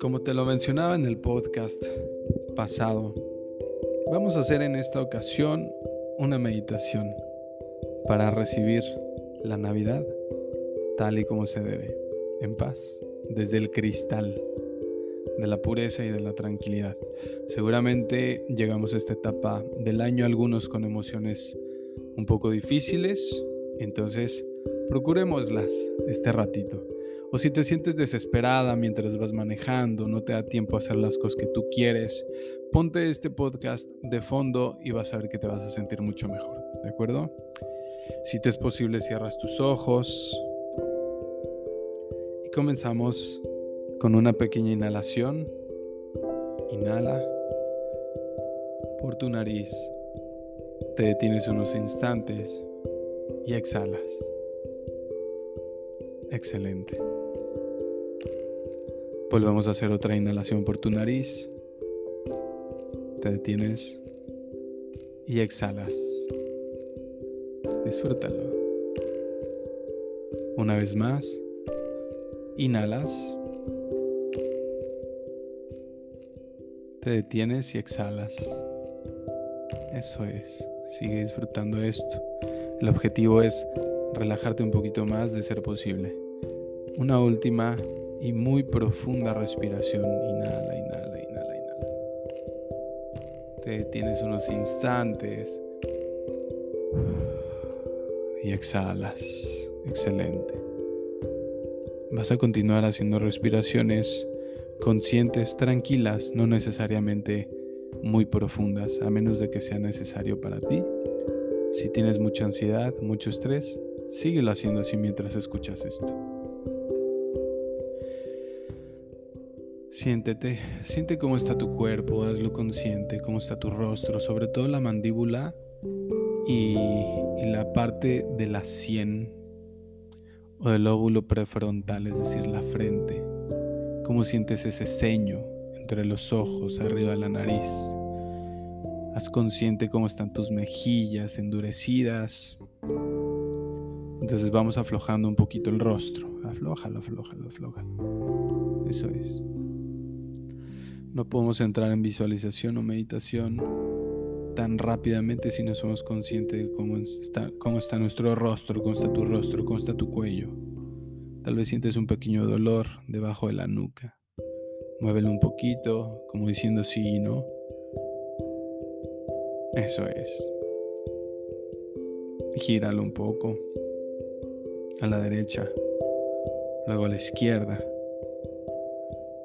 Como te lo mencionaba en el podcast pasado, vamos a hacer en esta ocasión una meditación para recibir la Navidad tal y como se debe, en paz, desde el cristal de la pureza y de la tranquilidad. Seguramente llegamos a esta etapa del año algunos con emociones un poco difíciles, entonces procurémoslas este ratito. O si te sientes desesperada mientras vas manejando, no te da tiempo a hacer las cosas que tú quieres, ponte este podcast de fondo y vas a ver que te vas a sentir mucho mejor, ¿de acuerdo? Si te es posible, cierras tus ojos y comenzamos con una pequeña inhalación. Inhala por tu nariz. Te detienes unos instantes y exhalas. Excelente. Volvemos a hacer otra inhalación por tu nariz. Te detienes y exhalas. Disfrútalo. Una vez más. Inhalas. Te detienes y exhalas. Eso es. Sigue disfrutando esto. El objetivo es relajarte un poquito más de ser posible. Una última y muy profunda respiración. Inhala, inhala, inhala, inhala. Te detienes unos instantes y exhalas. Excelente. Vas a continuar haciendo respiraciones conscientes, tranquilas, no necesariamente muy profundas, a menos de que sea necesario para ti. Si tienes mucha ansiedad, mucho estrés, síguelo haciendo así mientras escuchas esto. Siéntete, siente cómo está tu cuerpo, hazlo consciente, cómo está tu rostro, sobre todo la mandíbula y, la parte de la sien o del óvulo prefrontal, es decir, la frente. ¿Cómo sientes ese ceño entre los ojos, arriba de la nariz? Haz consciente cómo están tus mejillas endurecidas. Entonces vamos aflojando un poquito el rostro. Aflójalo, aflójalo, aflójalo. Eso es. No podemos entrar en visualización o meditación tan rápidamente si no somos conscientes de cómo está, cómo está nuestro rostro, cómo está tu rostro, cómo está tu cuello. Tal vez sientes un pequeño dolor debajo de la nuca. Muévelo un poquito, como diciendo sí y no. Eso es. Gíralo un poco. A la derecha. Luego a la izquierda.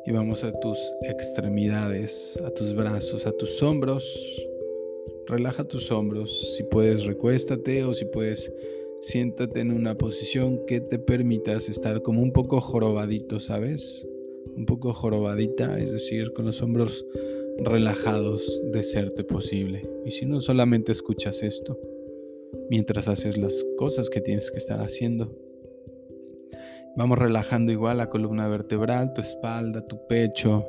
Y vamos a tus extremidades, a tus brazos, a tus hombros. Relaja tus hombros. Si puedes, recuéstate o si puedes siéntate en una posición que te permitas estar como un poco jorobadito, ¿sabes? Un poco jorobadita, es decir, con los hombros relajados de serte posible. Y si no, solamente escuchas esto mientras haces las cosas que tienes que estar haciendo. Vamos relajando igual la columna vertebral, tu espalda, tu pecho,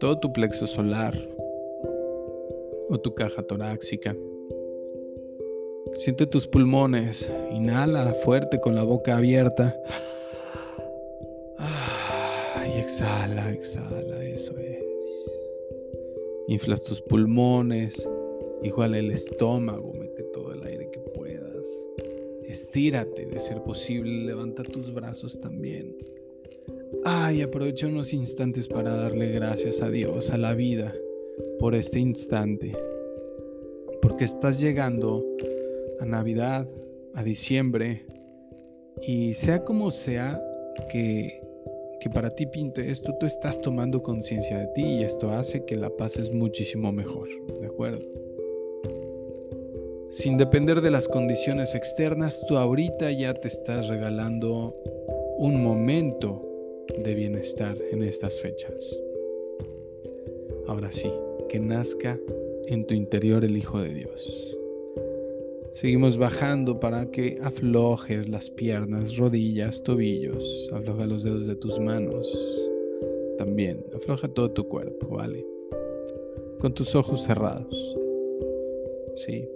todo tu plexo solar o tu caja torácica. Siente tus pulmones. Inhala fuerte con la boca abierta. Exhala, exhala, eso es. Inflas tus pulmones. Igual el estómago, mete todo el aire que puedas. Estírate de ser posible, levanta tus brazos también. Ay, aprovecha unos instantes para darle gracias a Dios, a la vida, por este instante. Porque estás llegando a Navidad, a diciembre, y sea como sea que, que para ti pinte esto, tú estás tomando conciencia de ti y esto hace que la pases muchísimo mejor, ¿de acuerdo? Sin depender de las condiciones externas, tú ahorita ya te estás regalando un momento de bienestar en estas fechas. Ahora sí, que nazca en tu interior el Hijo de Dios. Seguimos bajando para que aflojes las piernas, rodillas, tobillos. Afloja los dedos de tus manos. También afloja todo tu cuerpo, ¿vale? Con tus ojos cerrados. Sí.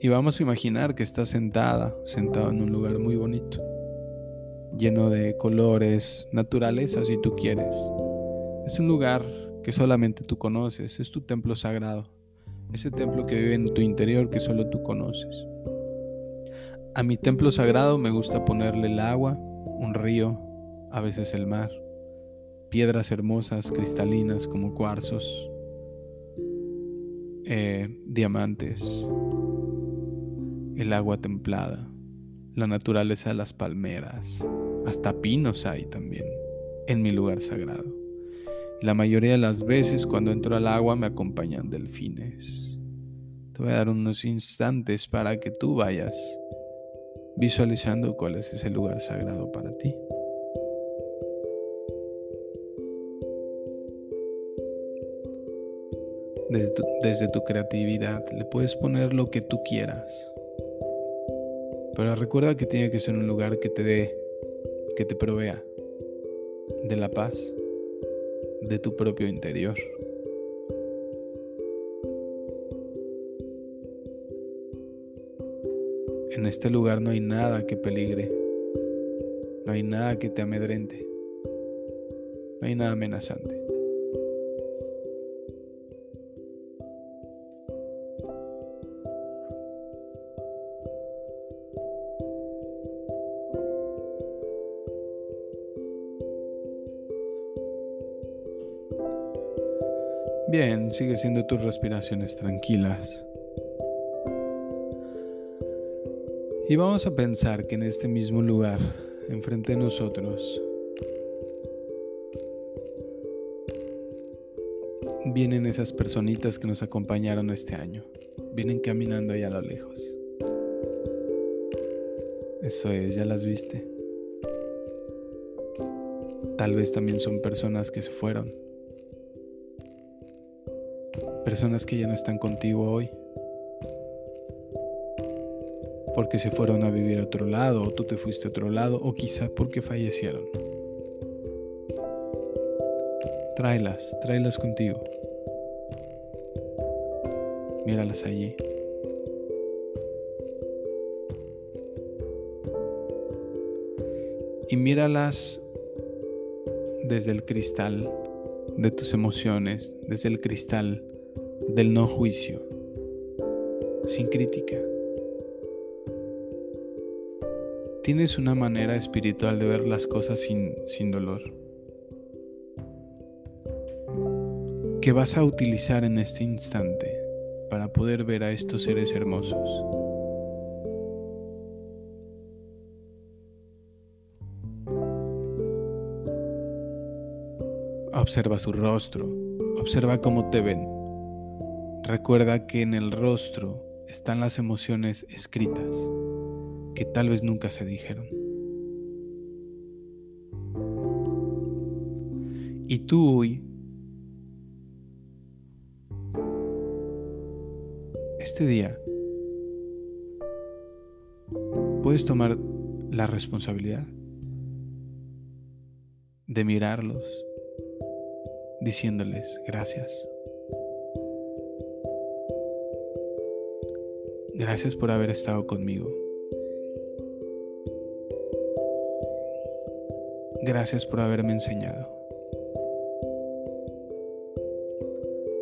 Y vamos a imaginar que estás sentada, sentado en un lugar muy bonito, lleno de colores, naturaleza si tú quieres. Es un lugar que solamente tú conoces, es tu templo sagrado, ese templo que vive en tu interior que solo tú conoces. A mi templo sagrado me gusta ponerle el agua, un río, a veces el mar, piedras hermosas, cristalinas como cuarzos, eh, diamantes, el agua templada, la naturaleza de las palmeras, hasta pinos hay también en mi lugar sagrado. La mayoría de las veces cuando entro al agua me acompañan delfines. Te voy a dar unos instantes para que tú vayas visualizando cuál es ese lugar sagrado para ti. Desde tu, creatividad le puedes poner lo que tú quieras. Pero recuerda que tiene que ser un lugar que te dé, que te provea de la paz de tu propio interior. En este lugar no hay nada que peligre, no hay nada que te amedrente, no hay nada amenazante. Bien, sigue siendo tus respiraciones tranquilas. Y vamos a pensar que en este mismo lugar, enfrente de nosotros, vienen esas personitas que nos acompañaron este año. Vienen caminando allá a lo lejos. Eso es, ya las viste. Tal vez también son personas que se fueron personas que ya no están contigo hoy. Porque se fueron a vivir a otro lado, o tú te fuiste a otro lado, o quizá porque fallecieron. Tráelas, tráelas contigo. Míralas allí. Y míralas desde el cristal de tus emociones, desde el cristal del no juicio, sin crítica. Tienes una manera espiritual de ver las cosas sin, sin dolor, que vas a utilizar en este instante para poder ver a estos seres hermosos. Observa su rostro, observa cómo te ven. Recuerda que en el rostro están las emociones escritas que tal vez nunca se dijeron. Y tú hoy, este día, puedes tomar la responsabilidad de mirarlos diciéndoles gracias. Gracias por haber estado conmigo. Gracias por haberme enseñado.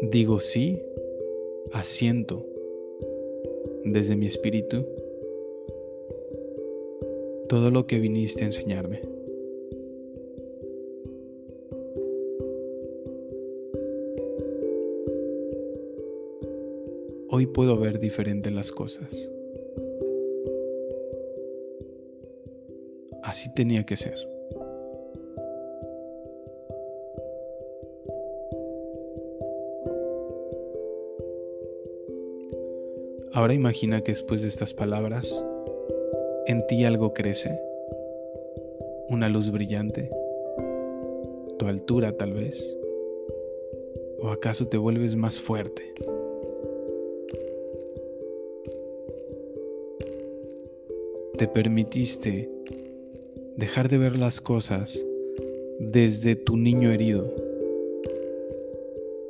Digo sí, asiento desde mi espíritu todo lo que viniste a enseñarme. Hoy puedo ver diferente las cosas. Así tenía que ser. Ahora imagina que después de estas palabras, en ti algo crece, una luz brillante, tu altura tal vez, o acaso te vuelves más fuerte. Te permitiste dejar de ver las cosas desde tu niño herido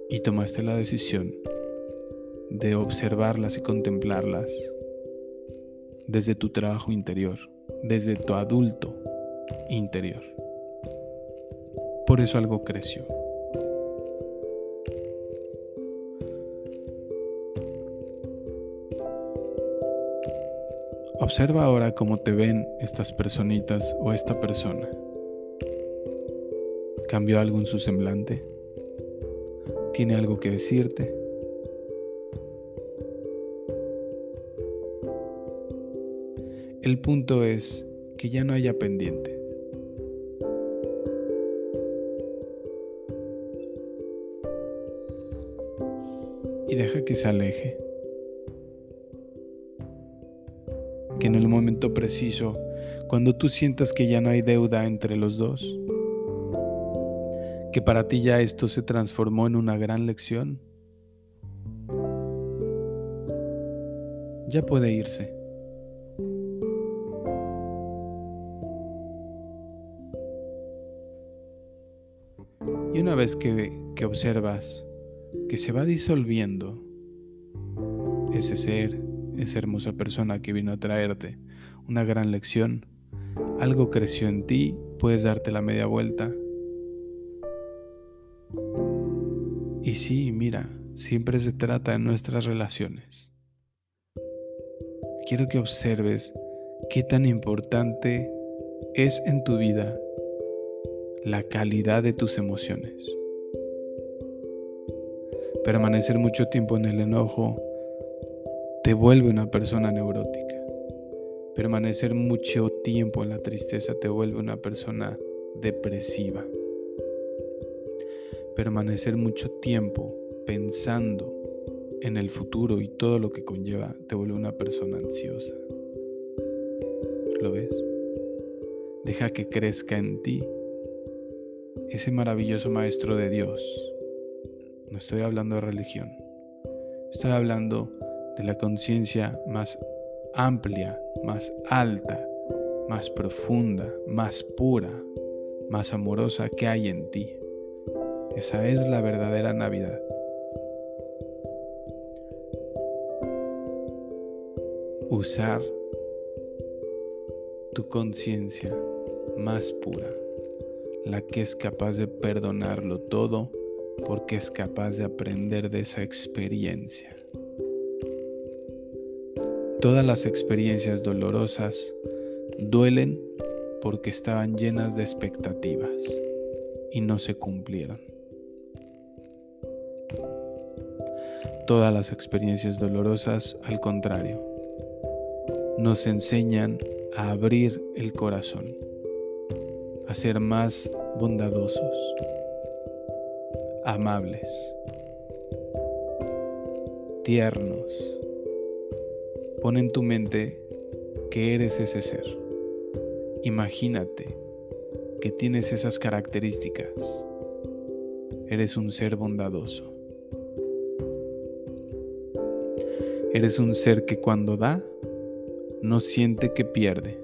y tomaste la decisión de observarlas y contemplarlas desde tu trabajo interior, desde tu adulto interior. Por eso algo creció. Observa ahora cómo te ven estas personitas o esta persona. ¿Cambió algo en su semblante? ¿Tiene algo que decirte? El punto es que ya no haya pendiente. Y deja que se aleje. En el momento preciso, cuando tú sientas que ya no hay deuda entre los dos, que para ti ya esto se transformó en una gran lección, ya puede irse. Y una vez que, que observas que se va disolviendo ese ser, esa hermosa persona que vino a traerte una gran lección, algo creció en ti, puedes darte la media vuelta. Y sí, mira, siempre se trata de nuestras relaciones. Quiero que observes qué tan importante es en tu vida la calidad de tus emociones. Permanecer mucho tiempo en el enojo te vuelve una persona neurótica. Permanecer mucho tiempo en la tristeza te vuelve una persona depresiva. Permanecer mucho tiempo pensando en el futuro y todo lo que conlleva te vuelve una persona ansiosa. ¿Lo ves? Deja que crezca en ti ese maravilloso Maestro de Dios. No estoy hablando de religión. Estoy hablando de la conciencia más amplia, más alta, más profunda, más pura, más amorosa que hay en ti. Esa es la verdadera Navidad. Usar tu conciencia más pura la que es capaz de perdonarlo todo porque es capaz de aprender de esa experiencia. Todas las experiencias dolorosas duelen porque estaban llenas de expectativas y no se cumplieron. Todas las experiencias dolorosas, al contrario, nos enseñan a abrir el corazón a ser más bondadosos, amables, tiernos. Pon en tu mente que eres ese ser. Imagínate que tienes esas características. Eres un ser bondadoso. Eres un ser que cuando da, no siente que pierde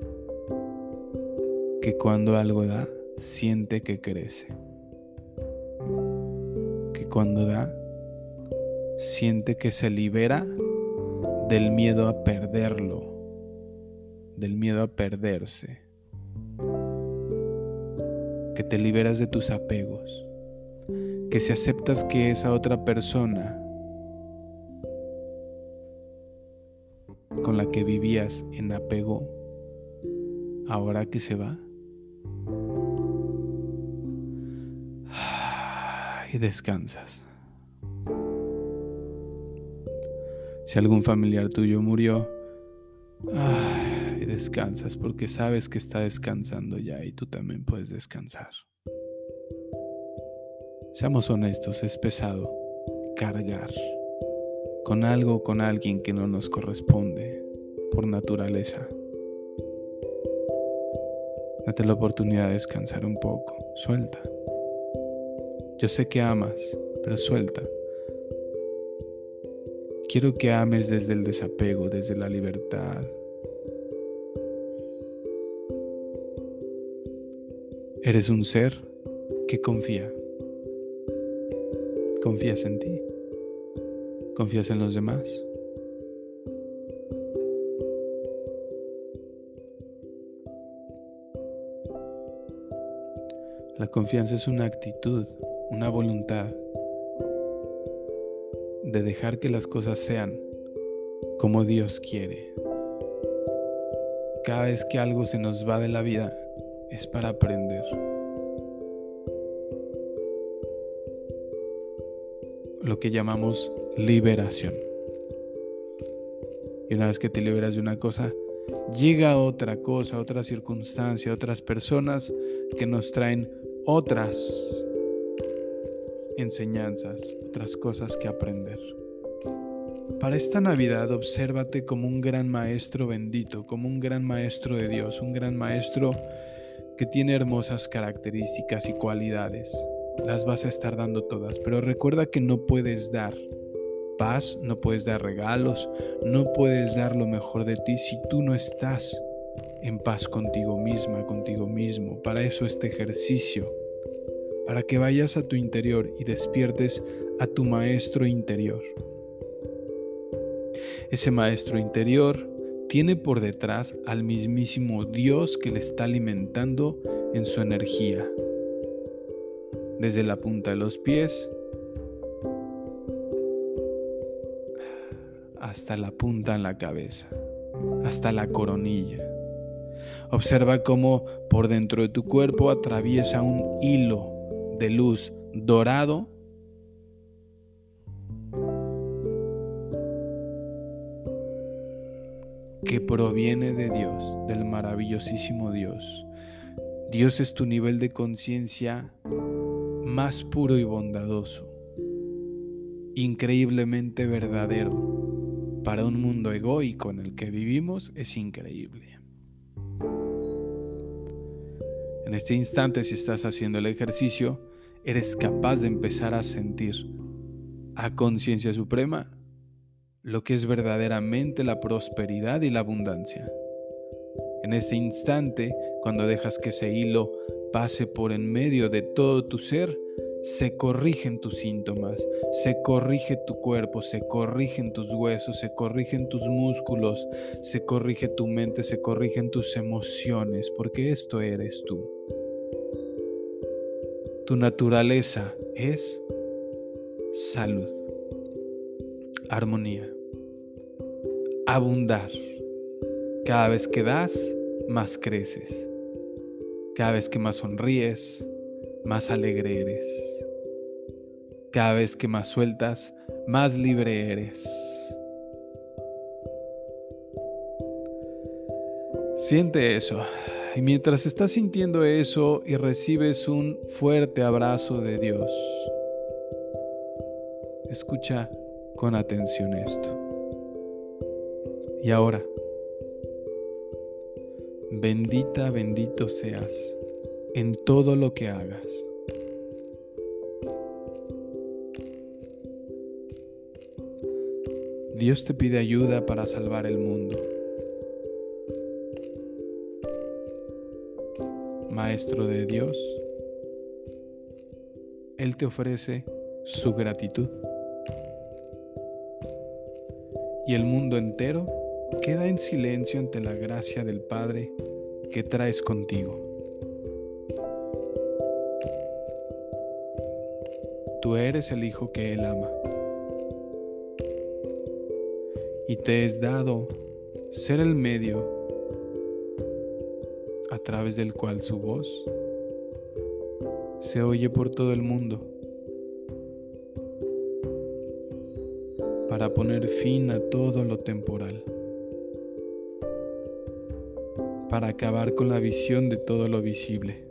que cuando algo da, siente que crece. Que cuando da, siente que se libera del miedo a perderlo, del miedo a perderse. Que te liberas de tus apegos. Que si aceptas que esa otra persona con la que vivías en apego, ahora que se va, y descansas. Si algún familiar tuyo murió, descansas porque sabes que está descansando ya y tú también puedes descansar. Seamos honestos, es pesado cargar con algo o con alguien que no nos corresponde por naturaleza. Date la oportunidad de descansar un poco, suelta. Yo sé que amas, pero suelta. Quiero que ames desde el desapego, desde la libertad. Eres un ser que confía. Confías en ti. Confías en los demás. La confianza es una actitud, una voluntad de dejar que las cosas sean como Dios quiere. Cada vez que algo se nos va de la vida es para aprender. Lo que llamamos liberación. Y una vez que te liberas de una cosa, llega otra cosa, otra circunstancia, otras personas que nos traen otras enseñanzas, otras cosas que aprender. Para esta Navidad, obsérvate como un gran maestro bendito, como un gran maestro de Dios, un gran maestro que tiene hermosas características y cualidades. Las vas a estar dando todas, pero recuerda que no puedes dar paz, no puedes dar regalos, no puedes dar lo mejor de ti si tú no estás en paz contigo misma, contigo mismo. Para eso este ejercicio, para que vayas a tu interior y despiertes a tu maestro interior. Ese maestro interior tiene por detrás al mismísimo Dios que le está alimentando en su energía. Desde la punta de los pies hasta la punta en la cabeza, hasta la coronilla. Observa cómo por dentro de tu cuerpo atraviesa un hilo de luz dorado que proviene de Dios, del maravillosísimo Dios. Dios es tu nivel de conciencia más puro y bondadoso, increíblemente verdadero. Para un mundo egoico en el que vivimos es increíble. En este instante, si estás haciendo el ejercicio, eres capaz de empezar a sentir a conciencia suprema lo que es verdaderamente la prosperidad y la abundancia. En este instante, cuando dejas que ese hilo pase por en medio de todo tu ser, se corrigen tus síntomas, se corrige tu cuerpo, se corrigen tus huesos, se corrigen tus músculos, se corrige tu mente, se corrigen tus emociones, porque esto eres tú. Tu naturaleza es salud, armonía, abundar. Cada vez que das, más creces. Cada vez que más sonríes, más alegre eres. Cada vez que más sueltas, más libre eres. Siente eso. Y mientras estás sintiendo eso y recibes un fuerte abrazo de Dios, escucha con atención esto. Y ahora, bendita, bendito seas en todo lo que hagas. Dios te pide ayuda para salvar el mundo. Maestro de Dios, Él te ofrece su gratitud. Y el mundo entero queda en silencio ante la gracia del Padre que traes contigo. Tú eres el Hijo que Él ama. Y te es dado ser el medio través del cual su voz se oye por todo el mundo para poner fin a todo lo temporal. para acabar con la visión de todo lo visible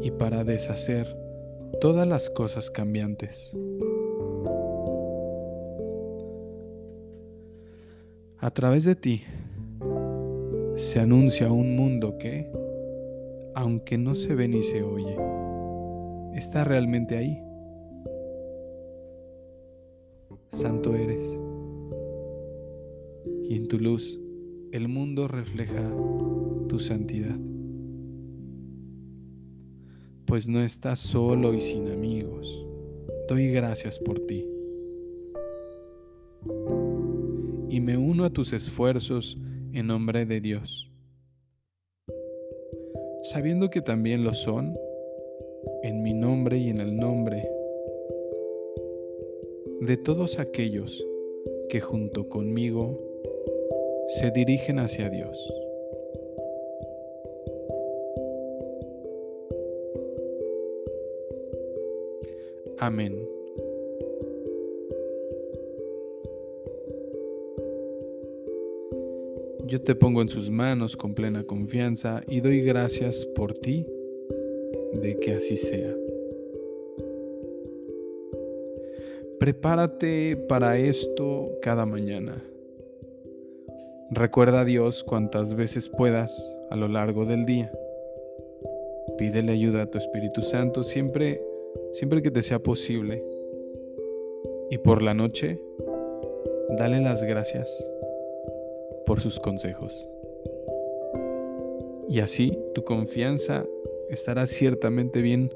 y para deshacer todas las cosas cambiantes. A través de ti se anuncia un mundo que, aunque no se ve ni se oye, está realmente ahí. Santo eres y en tu luz el mundo refleja tu santidad. Pues no estás solo y sin amigos. Doy gracias por ti. Y me uno a tus esfuerzos en nombre de Dios. sabiendo que también lo son en mi nombre y en el nombre de todos aquellos que junto conmigo se dirigen hacia Dios. Amén. Yo te pongo en sus manos con plena confianza y doy gracias por ti de que así sea. Prepárate para esto cada mañana. Recuerda a Dios cuantas veces puedas a lo largo del día. Pídele ayuda a tu Espíritu Santo siempre siempre que te sea posible. Y por la noche, dale las gracias por sus consejos. Y así tu confianza estará ciertamente bien,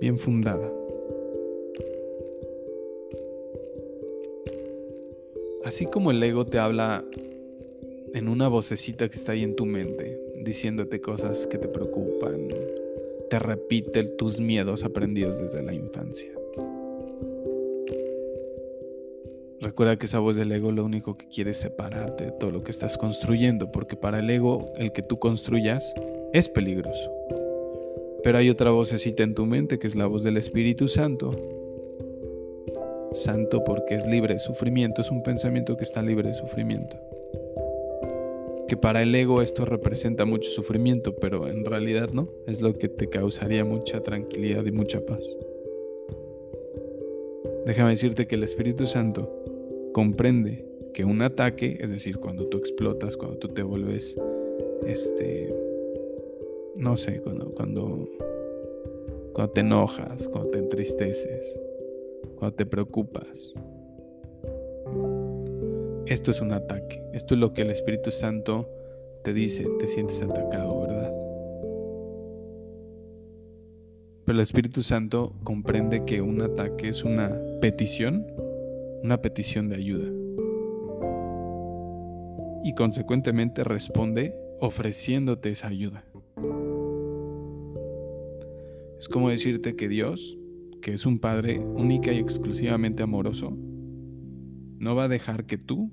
bien fundada. Así como el ego te habla en una vocecita que está ahí en tu mente, diciéndote cosas que te preocupan, te repite tus miedos aprendidos desde la infancia. Recuerda que esa voz del ego lo único que quiere es separarte de todo lo que estás construyendo, porque para el ego el que tú construyas es peligroso. Pero hay otra vocecita en tu mente que es la voz del Espíritu Santo. Santo porque es libre de sufrimiento, es un pensamiento que está libre de sufrimiento que para el ego esto representa mucho sufrimiento, pero en realidad no, es lo que te causaría mucha tranquilidad y mucha paz. Déjame decirte que el Espíritu Santo comprende que un ataque, es decir, cuando tú explotas, cuando tú te vuelves, este, no sé, cuando, cuando, cuando te enojas, cuando te entristeces, cuando te preocupas, esto es un ataque. Esto es lo que el Espíritu Santo te dice, te sientes atacado, ¿verdad? Pero el Espíritu Santo comprende que un ataque es una petición, una petición de ayuda. Y consecuentemente responde ofreciéndote esa ayuda. Es como decirte que Dios, que es un Padre única y exclusivamente amoroso, no va a dejar que tú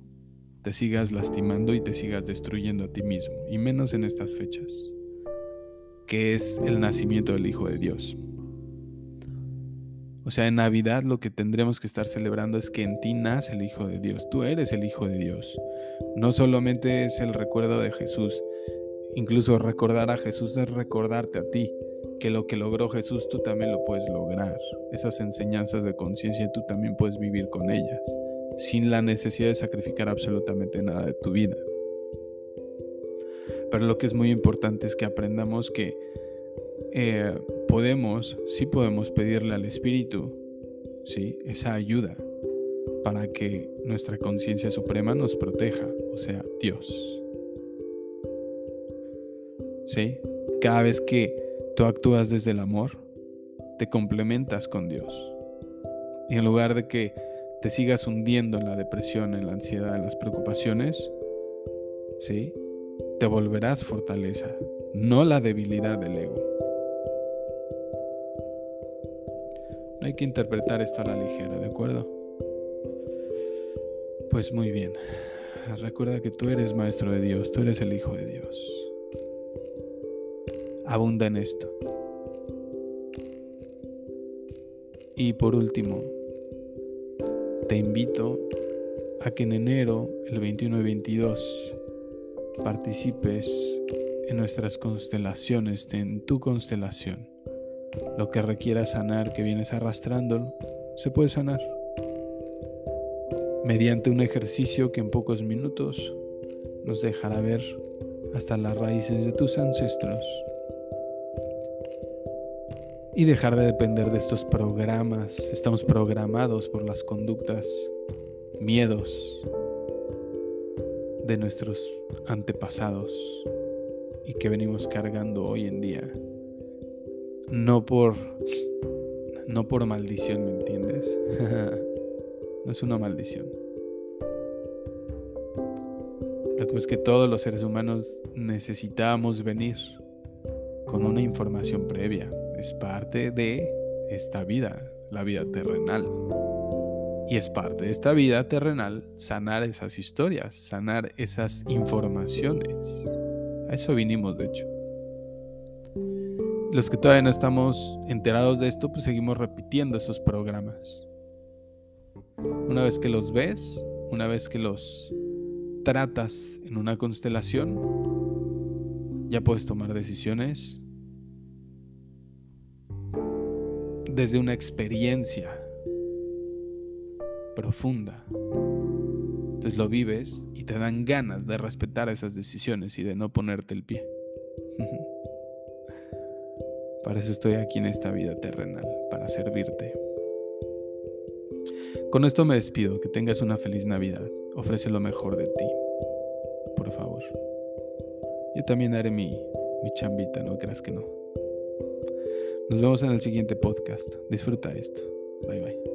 te sigas lastimando y te sigas destruyendo a ti mismo, y menos en estas fechas, que es el nacimiento del Hijo de Dios. O sea, en Navidad lo que tendremos que estar celebrando es que en ti nace el Hijo de Dios, tú eres el Hijo de Dios. No solamente es el recuerdo de Jesús, incluso recordar a Jesús es recordarte a ti, que lo que logró Jesús tú también lo puedes lograr. Esas enseñanzas de conciencia tú también puedes vivir con ellas sin la necesidad de sacrificar absolutamente nada de tu vida. Pero lo que es muy importante es que aprendamos que eh, podemos, sí podemos pedirle al Espíritu, ¿sí? esa ayuda para que nuestra conciencia suprema nos proteja, o sea, Dios. ¿Sí? Cada vez que tú actúas desde el amor, te complementas con Dios. Y en lugar de que te sigas hundiendo en la depresión, en la ansiedad, en las preocupaciones, ¿sí? Te volverás fortaleza, no la debilidad del ego. Hay que interpretar esto a la ligera, ¿de acuerdo? Pues muy bien. Recuerda que tú eres maestro de Dios, tú eres el Hijo de Dios. Abunda en esto. Y por último, te invito a que en enero, el 21 y 22, participes en nuestras constelaciones, en tu constelación. Lo que requiera sanar, que vienes arrastrando, se puede sanar. Mediante un ejercicio que en pocos minutos nos dejará ver hasta las raíces de tus ancestros y dejar de depender de estos programas. Estamos programados por las conductas, miedos de nuestros antepasados y que venimos cargando hoy en día. No por no por maldición, ¿me entiendes? no es una maldición. Lo que es que todos los seres humanos necesitamos venir con una información previa. Es parte de esta vida, la vida terrenal. Y es parte de esta vida terrenal sanar esas historias, sanar esas informaciones. A eso vinimos, de hecho. Los que todavía no estamos enterados de esto, pues seguimos repitiendo esos programas. Una vez que los ves, una vez que los tratas en una constelación, ya puedes tomar decisiones desde una experiencia profunda. Entonces lo vives y te dan ganas de respetar esas decisiones y de no ponerte el pie. Para eso estoy aquí en esta vida terrenal, para servirte. Con esto me despido, que tengas una feliz Navidad. Ofrece lo mejor de ti, por favor. Yo también haré mi, mi chambita, no creas que no. Nos vemos en el siguiente podcast. Disfruta esto. Bye bye.